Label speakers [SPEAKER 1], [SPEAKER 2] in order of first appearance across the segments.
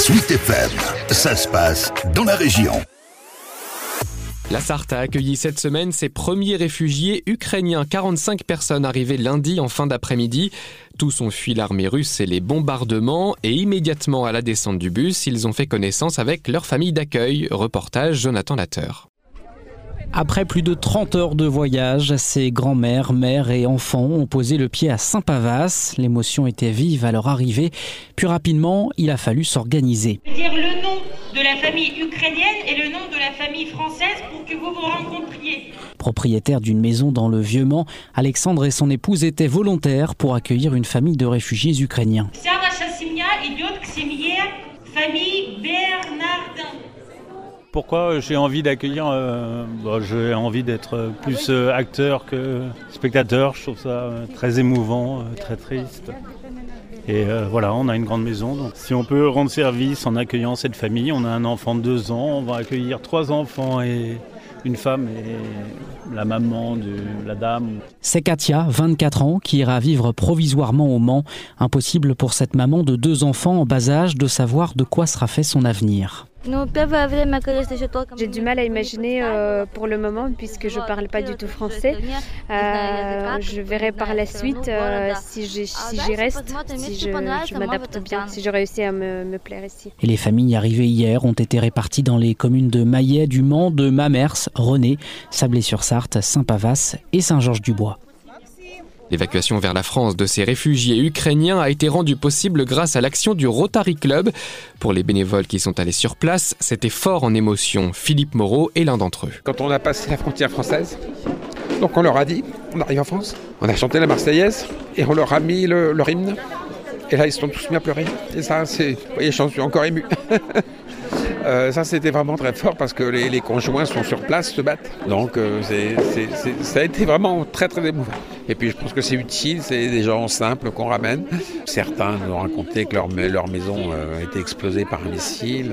[SPEAKER 1] Suite FM, ça se passe dans la région.
[SPEAKER 2] La Sarthe a accueilli cette semaine ses premiers réfugiés ukrainiens. 45 personnes arrivées lundi en fin d'après-midi. Tous ont fui l'armée russe et les bombardements et immédiatement à la descente du bus, ils ont fait connaissance avec leur famille d'accueil. Reportage Jonathan Latteur.
[SPEAKER 3] Après plus de 30 heures de voyage, ces grands-mères, mères et enfants ont posé le pied à Saint-Pavas. L'émotion était vive à leur arrivée. Puis rapidement, il a fallu s'organiser.
[SPEAKER 4] Dire le nom de la famille ukrainienne et le nom de la famille française pour que vous vous rencontriez.
[SPEAKER 3] Propriétaire d'une maison dans le Vieux-Mans, Alexandre et son épouse étaient volontaires pour accueillir une famille de réfugiés ukrainiens.
[SPEAKER 4] Famille Bernardin.
[SPEAKER 5] Pourquoi j'ai envie d'accueillir euh, bah, J'ai envie d'être plus euh, acteur que spectateur. Je trouve ça euh, très émouvant, très triste. Et voilà, on a une grande maison. Donc si on peut rendre service en accueillant cette famille, on a un enfant de deux ans, on va accueillir trois enfants et une femme et la maman de la dame.
[SPEAKER 3] C'est Katia, 24 ans, qui ira vivre provisoirement au Mans. Impossible pour cette maman de deux enfants en bas âge de savoir de quoi sera fait son avenir.
[SPEAKER 6] J'ai du mal à imaginer euh, pour le moment puisque je ne parle pas du tout français. Euh, je verrai par la suite euh, si j'y si reste, si je, m'adapte bien, si je réussis à me, me, plaire ici.
[SPEAKER 3] Et les familles arrivées hier ont été réparties dans les communes de Maillet, du Mans, de Mamers, René, Sablé-sur-Sarthe, Saint-Pavas et Saint-Georges-du-Bois.
[SPEAKER 2] L'évacuation vers la France de ces réfugiés ukrainiens a été rendue possible grâce à l'action du Rotary Club. Pour les bénévoles qui sont allés sur place, c'était fort en émotion. Philippe Moreau est l'un d'entre eux.
[SPEAKER 7] Quand on a passé la frontière française, donc on leur a dit, on arrive en France, on a chanté la Marseillaise et on leur a mis le, leur hymne. Et là, ils se sont tous mis à pleurer. Et ça, c'est. Vous voyez, j'en suis encore ému. Euh, ça, c'était vraiment très fort parce que les, conjoints sont sur place, se battent. Donc, euh, ça a été vraiment très, très émouvant. Et puis, je pense que c'est utile, c'est des gens simples qu'on ramène. Certains nous ont raconté que leur, maison euh, a été explosée par un missile.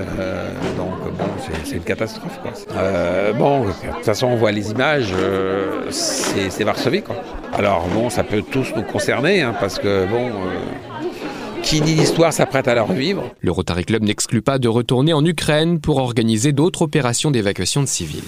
[SPEAKER 7] donc, bon, c'est une catastrophe. bon, de toute façon, on voit les images, c'est Varsovie. Quoi. Alors, bon, ça peut tous nous concerner hein, parce que, bon qui ni l'histoire s'apprête à la revivre.
[SPEAKER 2] Le Rotary Club n'exclut pas de retourner en Ukraine pour organiser d'autres opérations d'évacuation de civils.